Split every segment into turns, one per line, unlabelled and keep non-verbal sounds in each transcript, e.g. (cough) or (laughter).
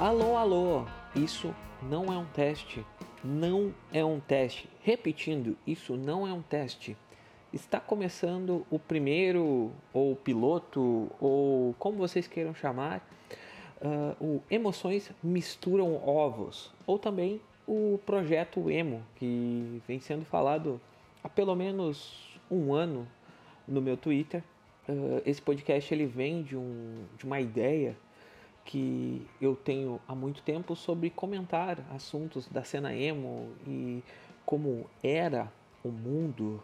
Alô, alô, isso não é um teste. Não é um teste. Repetindo, isso não é um teste. Está começando o primeiro, ou piloto, ou como vocês queiram chamar, uh, o Emoções Misturam Ovos, ou também o projeto Emo, que vem sendo falado há pelo menos um ano no meu Twitter. Uh, esse podcast ele vem de, um, de uma ideia que eu tenho há muito tempo sobre comentar assuntos da cena emo e como era o mundo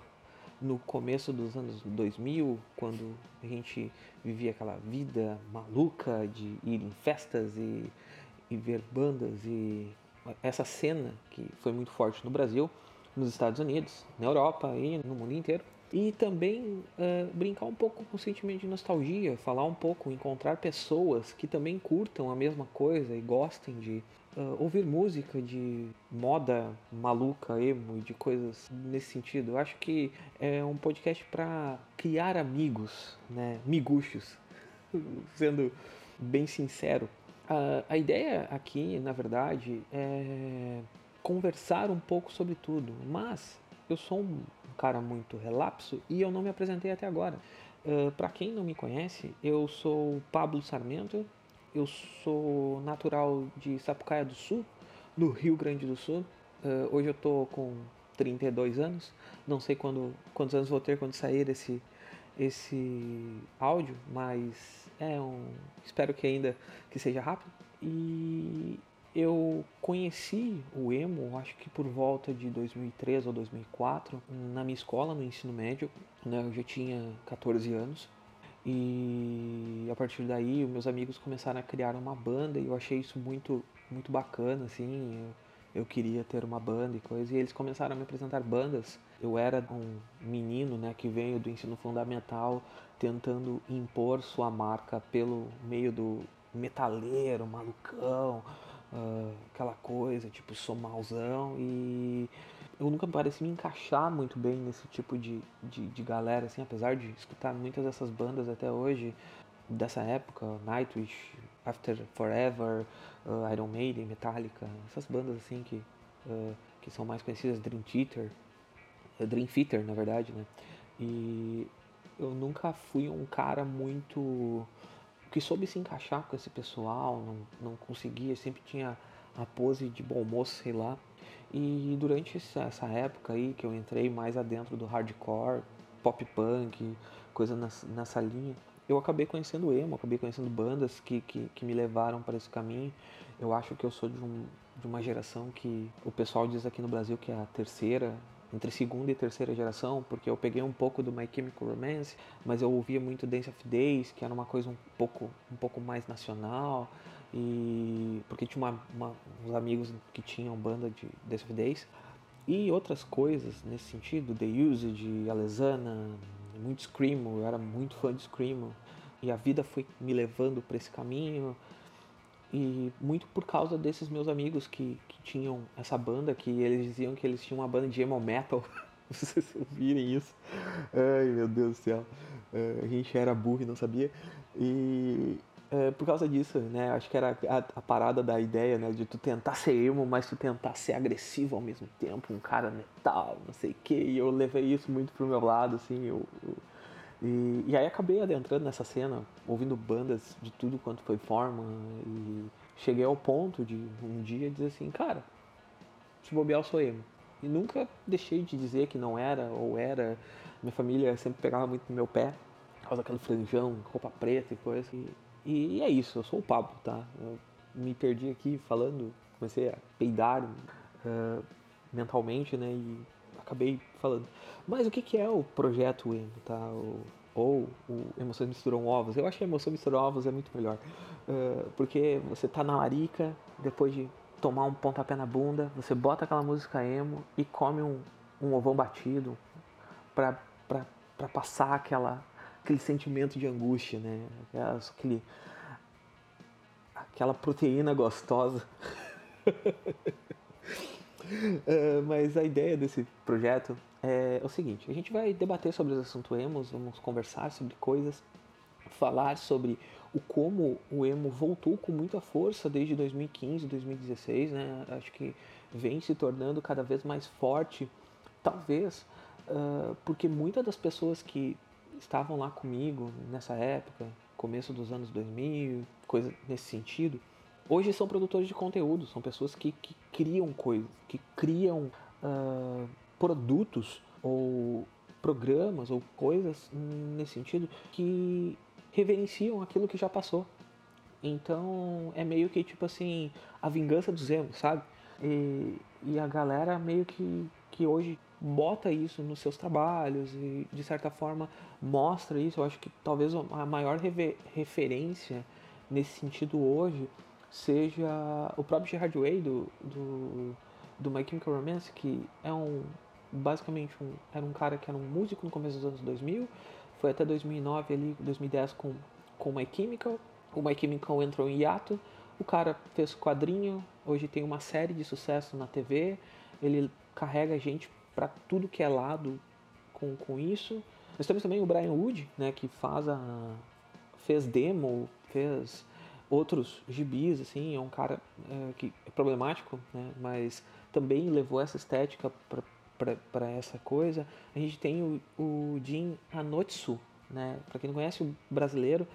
no começo dos anos 2000, quando a gente vivia aquela vida maluca de ir em festas e, e ver bandas e essa cena que foi muito forte no Brasil, nos Estados Unidos, na Europa e no mundo inteiro. E também uh, brincar um pouco com o sentimento de nostalgia, falar um pouco, encontrar pessoas que também curtam a mesma coisa e gostem de uh, ouvir música de moda maluca, emo e de coisas nesse sentido. Eu acho que é um podcast para criar amigos, né? Miguxos, (laughs) sendo bem sincero. Uh, a ideia aqui, na verdade, é conversar um pouco sobre tudo, mas eu sou um cara muito relapso e eu não me apresentei até agora. Uh, Para quem não me conhece, eu sou Pablo Sarmento, eu sou natural de Sapucaia do Sul, no Rio Grande do Sul. Uh, hoje eu tô com 32 anos, não sei quando, quantos anos vou ter quando sair esse, esse áudio, mas é um, espero que ainda que seja rápido. E eu conheci o emo, acho que por volta de 2003 ou 2004, na minha escola, no ensino médio. Né? Eu já tinha 14 anos. E a partir daí, meus amigos começaram a criar uma banda e eu achei isso muito, muito bacana, assim. Eu, eu queria ter uma banda e coisa. E eles começaram a me apresentar bandas. Eu era um menino, né, que veio do ensino fundamental, tentando impor sua marca pelo meio do metaleiro, malucão, coisa, tipo, sou mauzão e eu nunca pareci me encaixar muito bem nesse tipo de, de, de, galera, assim, apesar de escutar muitas dessas bandas até hoje, dessa época, Nightwish, After Forever, uh, Iron Maiden, Metallica, essas bandas assim que, uh, que são mais conhecidas, Dream Theater, Dream Theater, na verdade, né? E eu nunca fui um cara muito que soube se encaixar com esse pessoal, não, não conseguia, sempre tinha a pose de bom moço, sei lá. E durante essa época aí que eu entrei mais adentro do hardcore, pop punk, coisa nessa, linha, eu acabei conhecendo emo, acabei conhecendo bandas que, que, que, me levaram para esse caminho. Eu acho que eu sou de, um, de uma geração que o pessoal diz aqui no Brasil que é a terceira entre segunda e terceira geração, porque eu peguei um pouco do My Chemical Romance, mas eu ouvia muito Dance of Days, que era uma coisa um pouco, um pouco mais nacional, e porque tinha uma, uma, uns amigos que tinham banda de Dance of Days, e outras coisas nesse sentido, The Usage, Alesana, muito Screamo, eu era muito fã de Screamo, e a vida foi me levando para esse caminho, e muito por causa desses meus amigos que, que tinham essa banda, que eles diziam que eles tinham uma banda de emo metal. (laughs) Vocês ouvirem isso. Ai meu Deus do céu. Uh, a gente era burro e não sabia. E uh, por causa disso, né? Acho que era a, a, parada da ideia, né? De tu tentar ser emo, mas tu tentar ser agressivo ao mesmo tempo, um cara metal, não sei o que. E eu levei isso muito pro meu lado, assim. Eu, eu e, e aí acabei adentrando nessa cena, ouvindo bandas de tudo quanto foi forma, e cheguei ao ponto de um dia dizer assim, cara, se bobear eu sou emo. E nunca deixei de dizer que não era ou era. Minha família sempre pegava muito no meu pé, por causa daquele franjão, roupa preta e coisa. E, e é isso, eu sou o Pablo, tá? Eu me perdi aqui falando, comecei a peidar uh, mentalmente, né? E acabei falando. Mas o que, que é o projeto emo, tá? O, ou o Emoções Misturam Ovos. Eu acho que Emoção Misturam Ovos é muito melhor. Uh, porque você tá na larica, depois de tomar um pontapé na bunda, você bota aquela música emo e come um, um ovão batido pra, pra passar aquela, aquele sentimento de angústia, né? Aquele, aquela proteína gostosa. Uh, (laughs) mas a ideia desse projeto é o seguinte: a gente vai debater sobre os assuntos emos, vamos conversar sobre coisas, falar sobre o como o emo voltou com muita força desde 2015, 2016, né? Acho que vem se tornando cada vez mais forte, talvez uh, porque muitas das pessoas que estavam lá comigo nessa época, começo dos anos 2000, coisa nesse sentido, hoje são produtores de conteúdo, são pessoas que, que criam coisas, que criam uh, produtos ou programas ou coisas nesse sentido que reverenciam aquilo que já passou. Então é meio que tipo assim, a vingança dos emos, sabe? E, e a galera meio que, que hoje bota isso nos seus trabalhos e de certa forma mostra isso. Eu acho que talvez a maior referência nesse sentido hoje seja o próprio Gerard Way do, do, do My Chemical Romance, que é um basicamente um, era um cara que era um músico no começo dos anos 2000, foi até 2009 ali, 2010 com com My Chemical. O My Chemical entrou em hiato. O cara fez quadrinho, hoje tem uma série de sucesso na TV. Ele carrega gente para tudo que é lado com, com isso. Nós temos também o Brian Wood, né, que faz a, fez demo, fez outros gibis, assim, é um cara é, que é problemático, né, mas também levou essa estética para essa coisa. A gente tem o, o Jin Anotsu, né, para quem não conhece o brasileiro,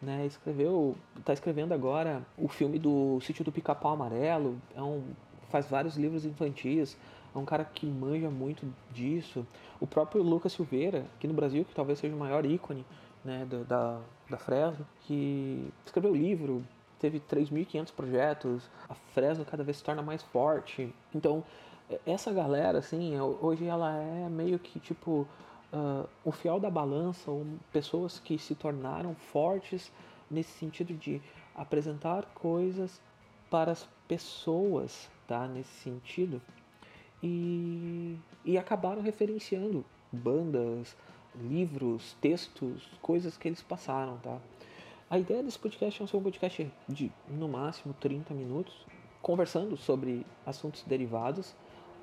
né, escreveu, está escrevendo agora o filme do Sítio do Pica-Pau Amarelo, é um, faz vários livros infantis, é um cara que manja muito disso. O próprio Lucas Silveira, aqui no Brasil, que talvez seja o maior ícone né, da, da Fresno, que escreveu livro, teve 3.500 projetos, a Fresno cada vez se torna mais forte. Então, essa galera, assim, é, hoje ela é meio que tipo uh, o fiel da balança, ou pessoas que se tornaram fortes nesse sentido de apresentar coisas para as pessoas, tá? Nesse sentido e, e acabaram referenciando bandas, livros, textos, coisas que eles passaram, tá? A ideia desse podcast é ser um podcast de no máximo 30 minutos, conversando sobre assuntos derivados.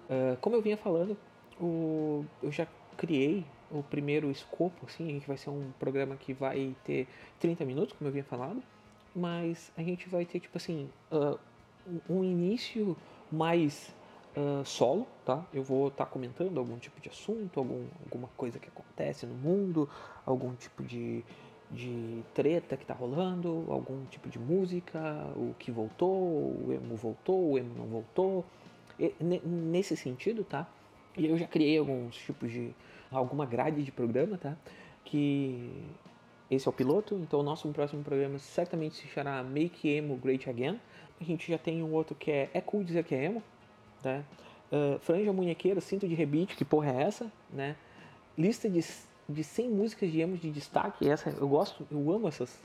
Uh, como eu vinha falando, o, eu já criei o primeiro escopo, assim, que vai ser um programa que vai ter 30 minutos, como eu vinha falado, mas a gente vai ter, tipo assim, uh, um início mais uh, solo, tá? Eu vou estar tá comentando algum tipo de assunto, algum, alguma coisa que acontece no mundo, algum tipo de, de treta que está rolando, algum tipo de música, o que voltou, o emo voltou, o emo não voltou, e, nesse sentido, tá? E eu já criei alguns tipos de alguma grade de programa, tá? Que esse é o piloto, então o nosso próximo programa certamente se chamará Make Emo Great Again. A gente já tem um outro que é É Cool Dizer Que é Emo, né? Uh, franja munhequeira, cinto de rebite, que porra é essa, né? Lista de, de 100 músicas de emo de destaque, essa eu gosto, eu amo essas,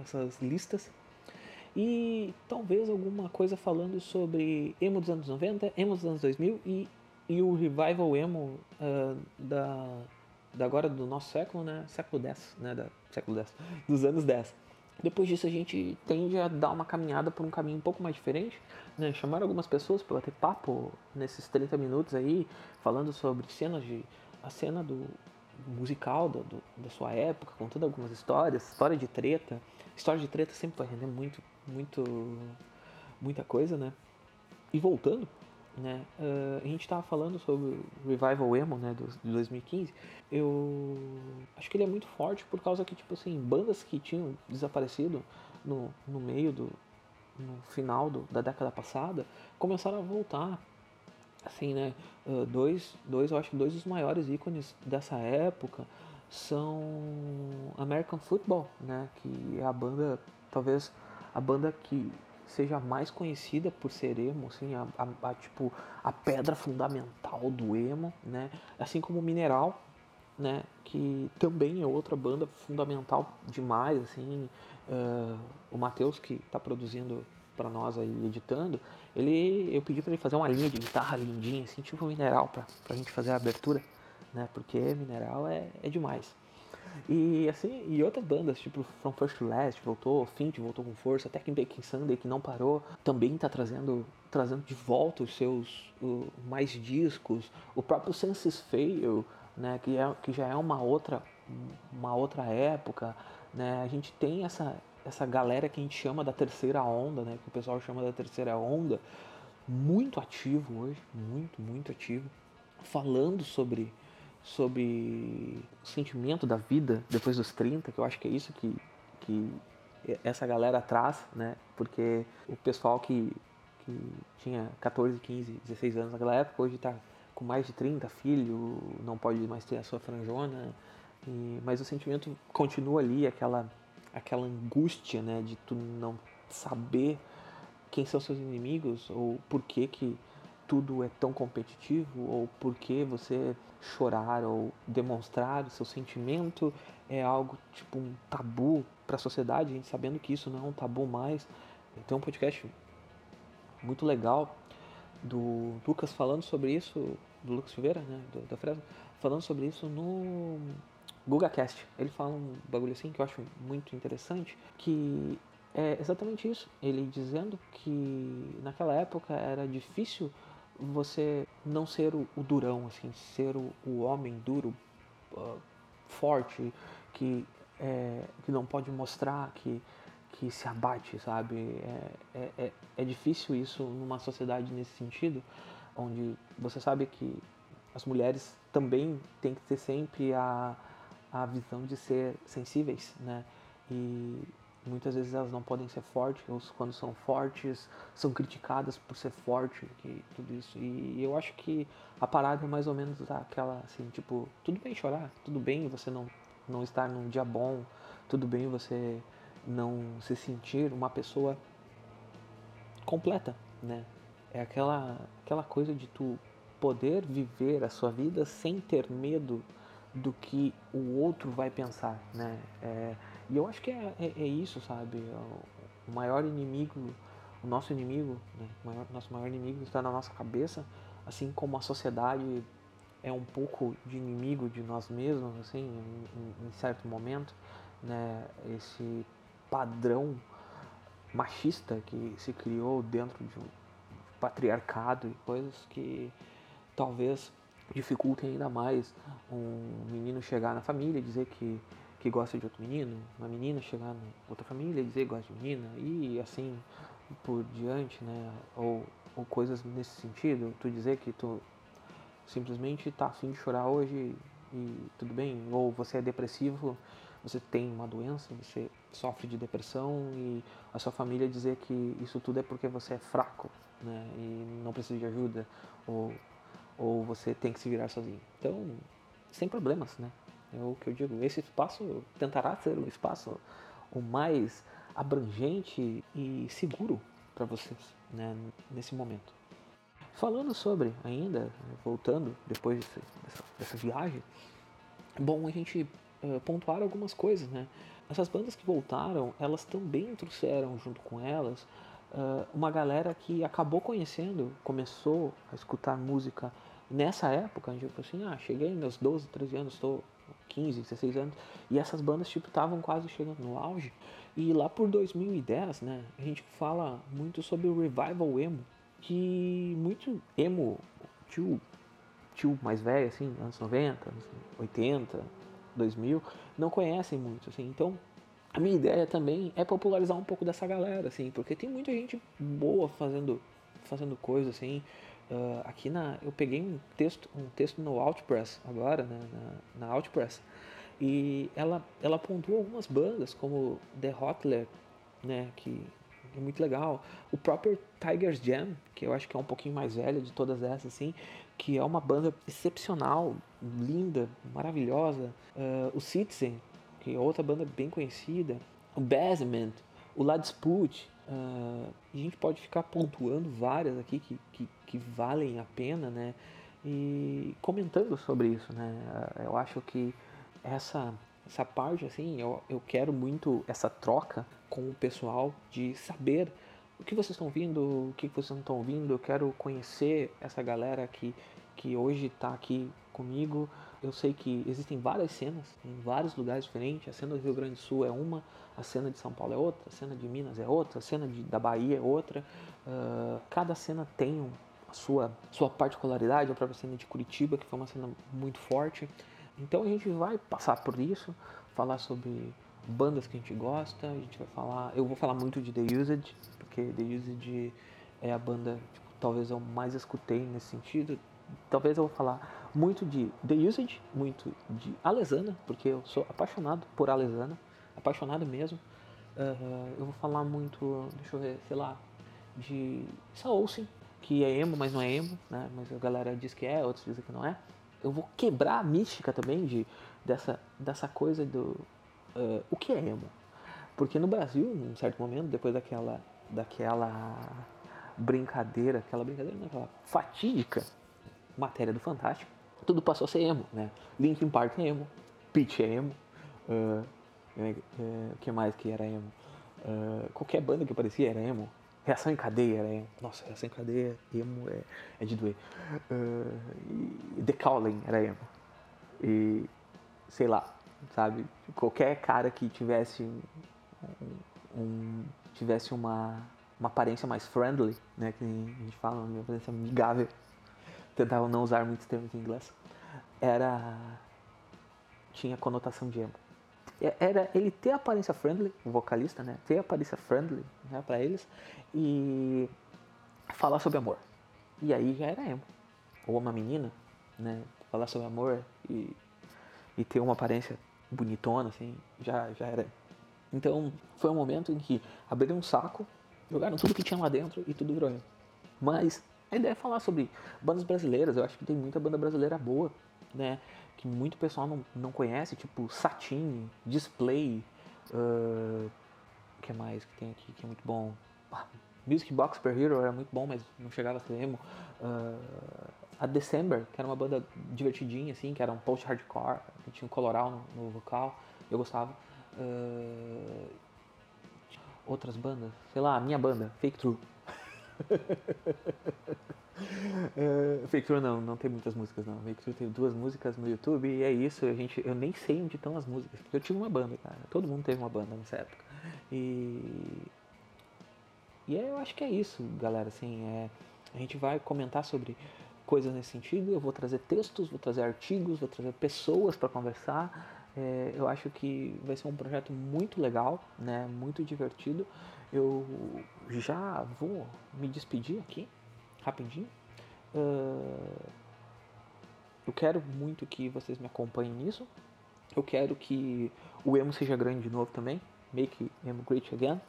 essas listas. E talvez alguma coisa falando sobre emo dos anos 90, emo dos anos 2000 e, e o revival emo uh, da, da agora do nosso século, né? Século X, né? Da, século X, dos anos 10. Depois disso a gente tende a dar uma caminhada por um caminho um pouco mais diferente, né? chamar algumas pessoas para bater papo nesses 30 minutos aí, falando sobre cenas de a cena do musical do, do, da sua época, contando algumas histórias, história de treta. História de treta sempre vai render muito, muito, muita coisa, né? E voltando né? Uh, a gente estava falando sobre o Revival Emo, né, do, de 2015. Eu acho que ele é muito forte por causa que, tipo assim, bandas que tinham desaparecido no, no meio do no final do, da década passada começaram a voltar. Assim, né? Uh, dois, dois, eu acho que dois dos maiores ícones dessa época são American Football, né? Que é a banda, talvez a banda que seja mais conhecida por ser emo, assim, a, a, a, tipo, a pedra fundamental do emo, né? Assim como o Mineral, né? Que também é outra banda fundamental demais, assim. Uh, o Matheus, que está produzindo para nós aí, editando, ele, eu pedi para ele fazer uma linha de guitarra lindinha, assim, tipo Mineral, para a gente fazer a abertura, né? Porque Mineral é, é demais. E assim, e outras bandas, tipo From First to Last voltou, Fint voltou com força, até que Baking Sunday que não parou, também está trazendo trazendo de volta os seus uh, mais discos, o próprio Senses Fail, né, que, é, que já é uma outra uma outra época, né? A gente tem essa essa galera que a gente chama da terceira onda, né? Que o pessoal chama da terceira onda, muito ativo hoje, muito, muito ativo, falando sobre sobre o sentimento da vida depois dos 30, que eu acho que é isso que, que essa galera traz, né? Porque o pessoal que, que tinha 14, 15, 16 anos naquela época, hoje está com mais de 30, filho, não pode mais ter a sua franjona, e, mas o sentimento continua ali, aquela, aquela angústia, né? De tu não saber quem são seus inimigos ou por que que tudo é tão competitivo ou por que você chorar ou demonstrar o seu sentimento é algo tipo um tabu para a sociedade, a gente sabendo que isso não é um tabu mais. Tem um podcast muito legal do Lucas falando sobre isso, do Lucas Silveira, né, do, da Fresno, falando sobre isso no GugaCast. Ele fala um bagulho assim que eu acho muito interessante, que é exatamente isso. Ele dizendo que naquela época era difícil você não ser o, o durão, assim, ser o, o homem duro, uh, forte, que, é, que não pode mostrar que, que se abate, sabe? É, é, é, é difícil isso numa sociedade nesse sentido, onde você sabe que as mulheres também têm que ter sempre a, a visão de ser sensíveis, né? E, Muitas vezes elas não podem ser fortes, ou quando são fortes, são criticadas por ser forte, e tudo isso. E eu acho que a parada é mais ou menos aquela assim, tipo, tudo bem chorar, tudo bem você não, não estar num dia bom, tudo bem você não se sentir uma pessoa completa, né? É aquela, aquela coisa de tu poder viver a sua vida sem ter medo do que o outro vai pensar, né? É, e eu acho que é, é, é isso, sabe? O maior inimigo, o nosso inimigo, né? o maior, nosso maior inimigo está na nossa cabeça, assim como a sociedade é um pouco de inimigo de nós mesmos, assim, em, em certo momento, né? Esse padrão machista que se criou dentro de um patriarcado e coisas que talvez dificultem ainda mais um menino chegar na família e dizer que que gosta de outro menino, uma menina chegar em outra família e dizer que gosta de menina, e assim por diante, né? Ou, ou coisas nesse sentido, tu dizer que tu simplesmente tá afim de chorar hoje e tudo bem, ou você é depressivo, você tem uma doença, você sofre de depressão e a sua família dizer que isso tudo é porque você é fraco, né? E não precisa de ajuda, ou, ou você tem que se virar sozinho. Então, sem problemas, né? É o que eu digo. Esse espaço tentará ser o espaço o mais abrangente e seguro para vocês né, nesse momento. Falando sobre, ainda, voltando depois dessa, dessa viagem, bom a gente uh, pontuar algumas coisas, né? Essas bandas que voltaram, elas também trouxeram junto com elas uh, uma galera que acabou conhecendo, começou a escutar música nessa época, tipo assim, ah, cheguei meus 12, 13 anos, estou 15, 16 anos, e essas bandas tipo estavam quase chegando no auge. E lá por 2010, né, a gente fala muito sobre o revival emo, que muito emo, tio, tio mais velho assim, anos 90, anos 80, 2000, não conhecem muito assim. Então, a minha ideia também é popularizar um pouco dessa galera assim, porque tem muita gente boa fazendo fazendo coisas assim, Uh, aqui na eu peguei um texto um texto no Outpress agora né, na, na Outpress e ela ela pontuou algumas bandas como The Hotler né que é muito legal o próprio Tigers Jam que eu acho que é um pouquinho mais velha de todas essas assim que é uma banda excepcional linda maravilhosa. Uh, o Citizen que é outra banda bem conhecida. O Basement o Ladsput Uh, a gente pode ficar pontuando várias aqui que, que, que, valem a pena, né? E comentando sobre isso, né? Uh, eu acho que essa, essa parte, assim, eu, eu quero muito essa troca com o pessoal de saber o que vocês estão ouvindo, o que vocês não estão ouvindo. Eu quero conhecer essa galera que, que hoje está aqui comigo. Eu sei que existem várias cenas em vários lugares diferentes. A cena do Rio Grande do Sul é uma, a cena de São Paulo é outra, a cena de Minas é outra, a cena de, da Bahia é outra. Uh, cada cena tem um, a sua, sua particularidade. A própria cena de Curitiba, que foi uma cena muito forte. Então a gente vai passar por isso, falar sobre bandas que a gente gosta, a gente vai falar, eu vou falar muito de The Used, porque The Used é a banda, tipo, talvez eu mais escutei nesse sentido. Talvez eu vou falar muito de The Used, muito de Alesana, porque eu sou apaixonado por Alesana, apaixonado mesmo. Uh, eu vou falar muito, deixa eu ver, sei lá, de Saolsen, que é emo, mas não é emo, né? Mas a galera diz que é, outros dizem que não é. Eu vou quebrar a mística também de, dessa, dessa coisa do. Uh, o que é emo? Porque no Brasil, num certo momento, depois daquela, daquela brincadeira, aquela brincadeira, não, aquela fatídica matéria do Fantástico, tudo passou a ser emo, né? Linkin Park é emo, Pitch é emo, uh, o que mais que era emo? Uh, qualquer banda que aparecia era emo. Reação em cadeia era emo. Nossa, reação em cadeia, emo é, é de doer. Uh, The Calling era emo. E sei lá, sabe? Qualquer cara que tivesse um, um tivesse uma, uma aparência mais friendly, né? Que a gente fala, uma aparência amigável. Tentava não usar muitos termos em inglês. Era. tinha conotação de emo. Era ele ter aparência friendly, o vocalista, né? Ter aparência friendly né, para eles e falar sobre amor. E aí já era emo. Ou uma menina, né? Falar sobre amor e, e ter uma aparência bonitona, assim, já, já era. Então foi um momento em que abriram um saco, jogaram tudo que tinha lá dentro e tudo virou emo. Mas a ideia é falar sobre bandas brasileiras. Eu acho que tem muita banda brasileira boa, né? que muito pessoal não, não conhece, tipo Satin, Display, uh, que mais que tem aqui que é muito bom? Ah, Music Box Per Hero era muito bom, mas não chegava a ser emo. Uh, a December, que era uma banda divertidinha, assim, que era um post-hardcore, que tinha um coloral no, no, vocal, eu gostava. Uh, outras bandas, sei lá, a minha banda, Fake True. Uh, (laughs) Fake não, não tem muitas músicas não. Fake tem duas músicas no YouTube e é isso. A gente, eu nem sei onde estão as músicas. Eu tive uma banda, cara. Todo mundo teve uma banda nessa época. E. E é, eu acho que é isso, galera. Assim, é, a gente vai comentar sobre coisas nesse sentido. Eu vou trazer textos, vou trazer artigos, vou trazer pessoas para conversar. É, eu acho que vai ser um projeto muito legal, né? Muito divertido. Eu já vou me despedir aqui rapidinho. Uh, eu quero muito que vocês me acompanhem nisso. Eu quero que o emo seja grande de novo também. Make emo great again.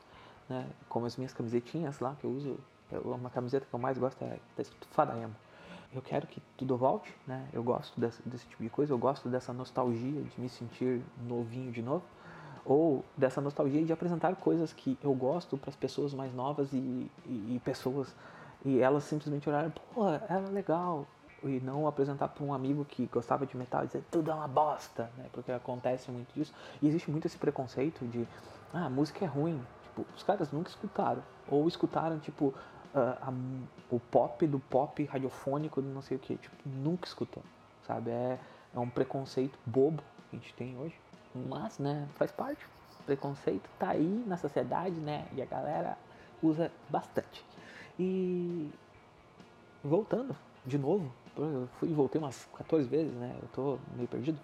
Né? Como as minhas camisetinhas lá que eu uso. Uma camiseta que eu mais gosto é tá escrito Fada Emo. Eu quero que tudo volte, né? Eu gosto desse, desse tipo de coisa, eu gosto dessa nostalgia de me sentir novinho de novo ou dessa nostalgia de apresentar coisas que eu gosto para as pessoas mais novas e, e, e pessoas e elas simplesmente olharam, porra, era legal. E não apresentar para um amigo que gostava de metal e dizer tudo é uma bosta, né? Porque acontece muito disso. E existe muito esse preconceito de, ah, música é ruim. Tipo, os caras nunca escutaram. Ou escutaram, tipo, a, o pop do pop radiofônico do não sei o que. Tipo, nunca escutou, sabe? É, é um preconceito bobo que a gente tem hoje. Mas, né, faz parte. preconceito tá aí na sociedade, né? E a galera usa bastante. E voltando de novo, eu fui e voltei umas 14 vezes, né? Eu tô meio perdido.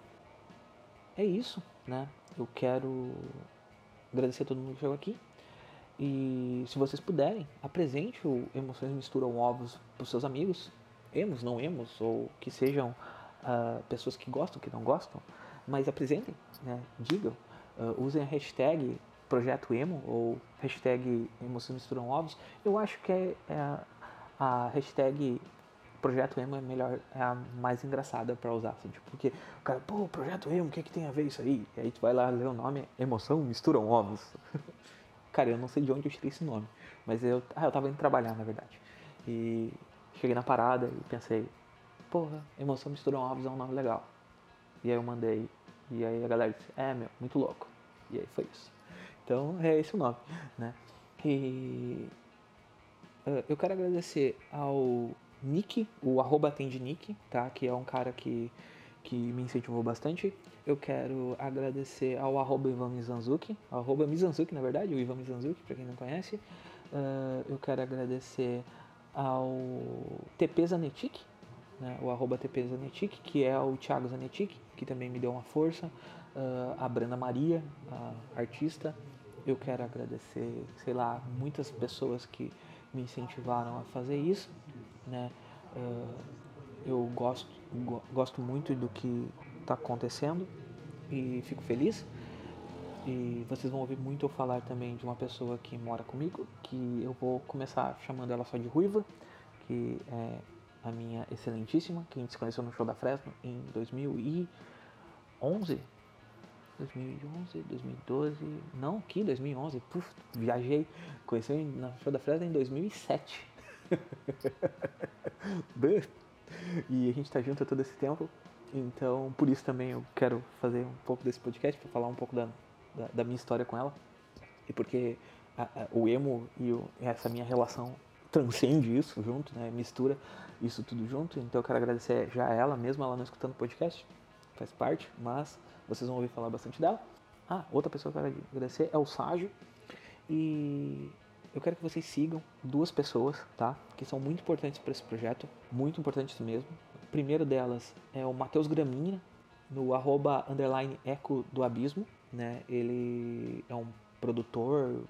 É isso, né? Eu quero agradecer a todo mundo que chegou aqui. E se vocês puderem, apresente o Emoções Misturam Ovos para os seus amigos, emos, não emos, ou que sejam uh, pessoas que gostam, que não gostam, mas apresentem, né? digam, uh, usem a hashtag Projeto Emo ou hashtag Emoções Misturam Ovos, eu acho que é, é a hashtag Projeto Emo é melhor, é a mais engraçada para usar, assim, tipo, porque o cara, pô, Projeto Emo, o que, é que tem a ver isso aí? E aí tu vai lá ler o nome, Emoção Misturam Ovos. (laughs) cara, eu não sei de onde eu tirei esse nome, mas eu, ah, eu tava indo trabalhar, na verdade. E cheguei na parada e pensei, porra, Emoção Misturam Ovos é um nome legal. E aí eu mandei, e aí a galera disse, é, meu, muito louco. E aí foi isso. Então é esse o nome, né? E uh, eu quero agradecer ao Nick, o arroba atende Nick, tá? Que é um cara que, que me incentivou bastante. Eu quero agradecer ao arroba Ivan Mizanzuki, arroba Mizanzuki na verdade, o Ivan Mizanzuki, pra quem não conhece. Uh, eu quero agradecer ao TP Zanetic, né, o arroba TP Zanetic, que é o Thiago Zanetic, que também me deu uma força uh, a Brenda Maria, a artista. Eu quero agradecer, sei lá, muitas pessoas que me incentivaram a fazer isso, né? Uh, eu gosto, gosto muito do que está acontecendo e fico feliz. E vocês vão ouvir muito eu falar também de uma pessoa que mora comigo, que eu vou começar chamando ela só de Ruiva, que é a minha excelentíssima, que a gente se conheceu no show da Fresno em 2011. 2011, 2012, não, que 2011, puf, viajei, conheci no show da Fresno em 2007. (laughs) e a gente tá junto todo esse tempo, então por isso também eu quero fazer um pouco desse podcast para falar um pouco da, da, da, minha história com ela e porque a, a, o emo e o, essa minha relação transcende isso junto, né? Mistura isso tudo junto. Então eu quero agradecer já a ela, mesmo ela não escutando o podcast, faz parte, mas vocês vão ouvir falar bastante dela. Ah, outra pessoa que eu quero agradecer é o Ságio. E eu quero que vocês sigam duas pessoas, tá? Que são muito importantes para esse projeto, muito importantes mesmo. O primeiro delas é o Matheus Graminha, no arroba underline eco do abismo, né? Ele é um produtor,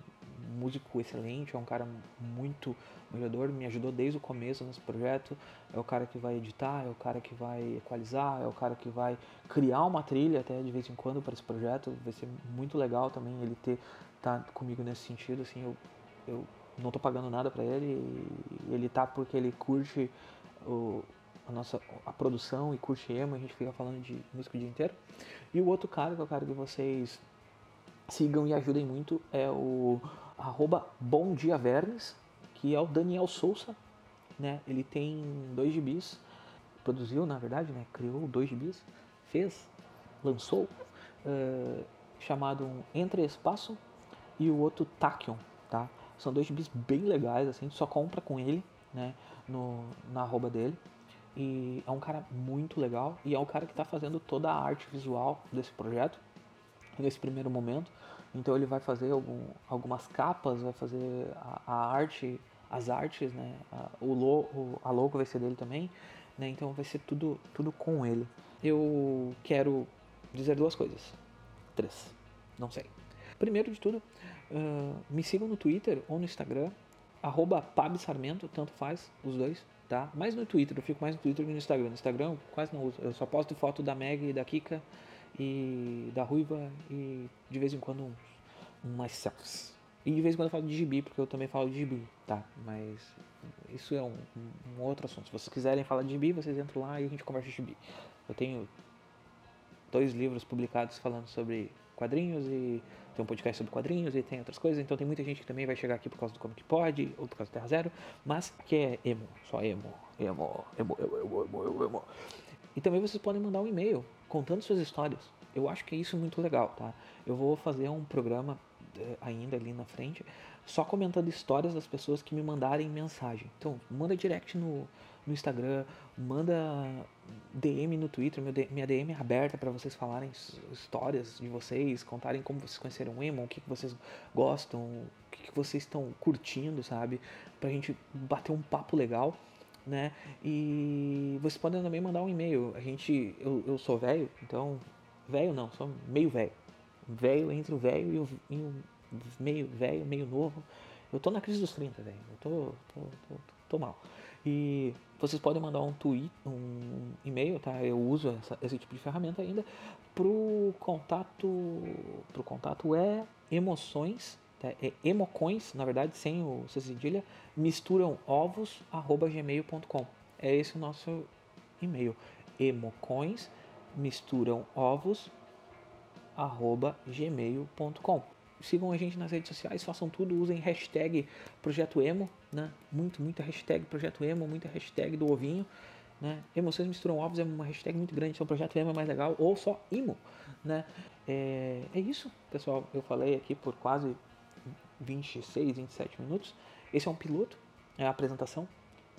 músico excelente, é um cara muito melhorador, me ajudou desde o começo nesse projeto. É o cara que vai editar, é o cara que vai equalizar, é o cara que vai criar uma trilha até de vez em quando para esse projeto. Vai ser muito legal também ele ter tá comigo nesse sentido, assim, eu, eu não tô pagando nada para ele, ele tá porque ele curte o, a nossa a produção e curte emo, a gente fica falando de música o dia inteiro. E o outro cara que eu quero que vocês sigam e ajudem muito é o arroba Bom Dia Vermes, que é o Daniel Souza, né? Ele tem dois gibis, produziu na verdade, né? Criou dois gibis, fez, lançou, uh, chamado Entre Espaço e o outro Tachyon? São dois gibis bem legais, assim, só compra com ele, né? No, na arroba dele. E é um cara muito legal e é um cara que está fazendo toda a arte visual desse projeto nesse primeiro momento. Então ele vai fazer algum, algumas capas, vai fazer a, a arte, as artes, né? A, o, lo, a logo vai ser dele também, né? Então vai ser tudo, tudo com ele. Eu quero dizer duas coisas. Três. Não sei. Primeiro de tudo, uh, me sigam no Twitter ou no Instagram, arroba Sarmento, tanto faz, os dois, tá? Mais no Twitter, eu fico mais no Twitter que no Instagram. No Instagram eu quase não uso, eu só posto foto da Meg da Kika e da Ruiva e de vez em quando uns, umas selfies. E de vez em quando eu falo de gibi, porque eu também falo de gibi, tá? Mas isso é um, um, outro assunto. Se vocês quiserem falar de gibi, vocês entram lá e a gente conversa de gibi. Eu tenho dois livros publicados falando sobre quadrinhos e tem um podcast sobre quadrinhos e tem outras coisas, então tem muita gente que também vai chegar aqui por causa do Como Que Pode ou por causa do Terra Zero, mas que é emo, só emo, emo, emo, emo, emo, emo, emo. E também vocês podem mandar um e-mail contando suas histórias. Eu acho que é isso muito legal, tá? Eu vou fazer um programa eh, ainda ali na frente, só comentando histórias das pessoas que me mandarem mensagem. Então, manda direct no, no Instagram, manda DM no Twitter, minha DM é aberta para vocês falarem histórias de vocês, contarem como vocês conheceram o Emo, o que, vocês gostam, o que, que vocês estão curtindo, sabe? Pra gente bater um papo legal né? E vocês podem também mandar um e-mail. A gente, eu, eu sou velho, então velho não, sou meio velho, velho entre o velho e o, e o meio velho, meio novo. Eu tô na crise dos 30, velho. Eu tô, tô, tô, tô, mal. E vocês podem mandar um tweet, um e-mail, tá? Eu uso essa, esse tipo de ferramenta ainda pro contato, pro contato é emoções Tá? É emocões, na verdade, sem o cedilha, misturam ovos, arroba gmail.com. É esse o nosso e-mail. Emocões, misturam ovos, arroba gmail.com. Sigam a gente nas redes sociais, façam tudo, usem hashtag Projeto Emo, né? Muito, muita hashtag Projeto Emo, muita hashtag do ovinho. Né? Emoções misturam ovos é uma hashtag muito grande, então projeto Emo é mais legal, ou só IMO, né? É, é isso, pessoal. Eu falei aqui por quase 26, 27 minutos. Esse é um piloto, é a apresentação.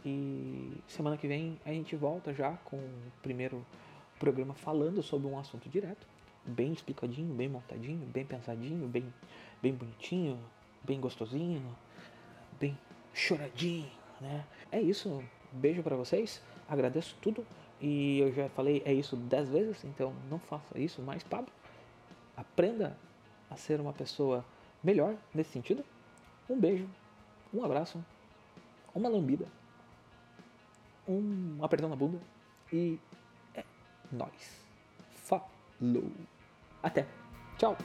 E semana que vem a gente volta já com o primeiro programa falando sobre um assunto direto, bem explicadinho, bem montadinho, bem pensadinho, bem, bem bonitinho, bem gostosinho, bem choradinho, né? É isso. Beijo para vocês. Agradeço tudo. E eu já falei é isso dez vezes, então não faça isso mais, Pablo. aprenda a ser uma pessoa melhor nesse sentido. Um beijo, um abraço, uma lambida, um apertão na bunda e é nóis. Falou! Até! Tchau!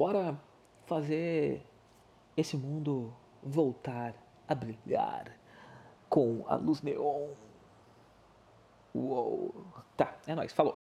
Bora fazer esse mundo voltar a brilhar com a luz neon. Uou. Tá, é nóis, falou.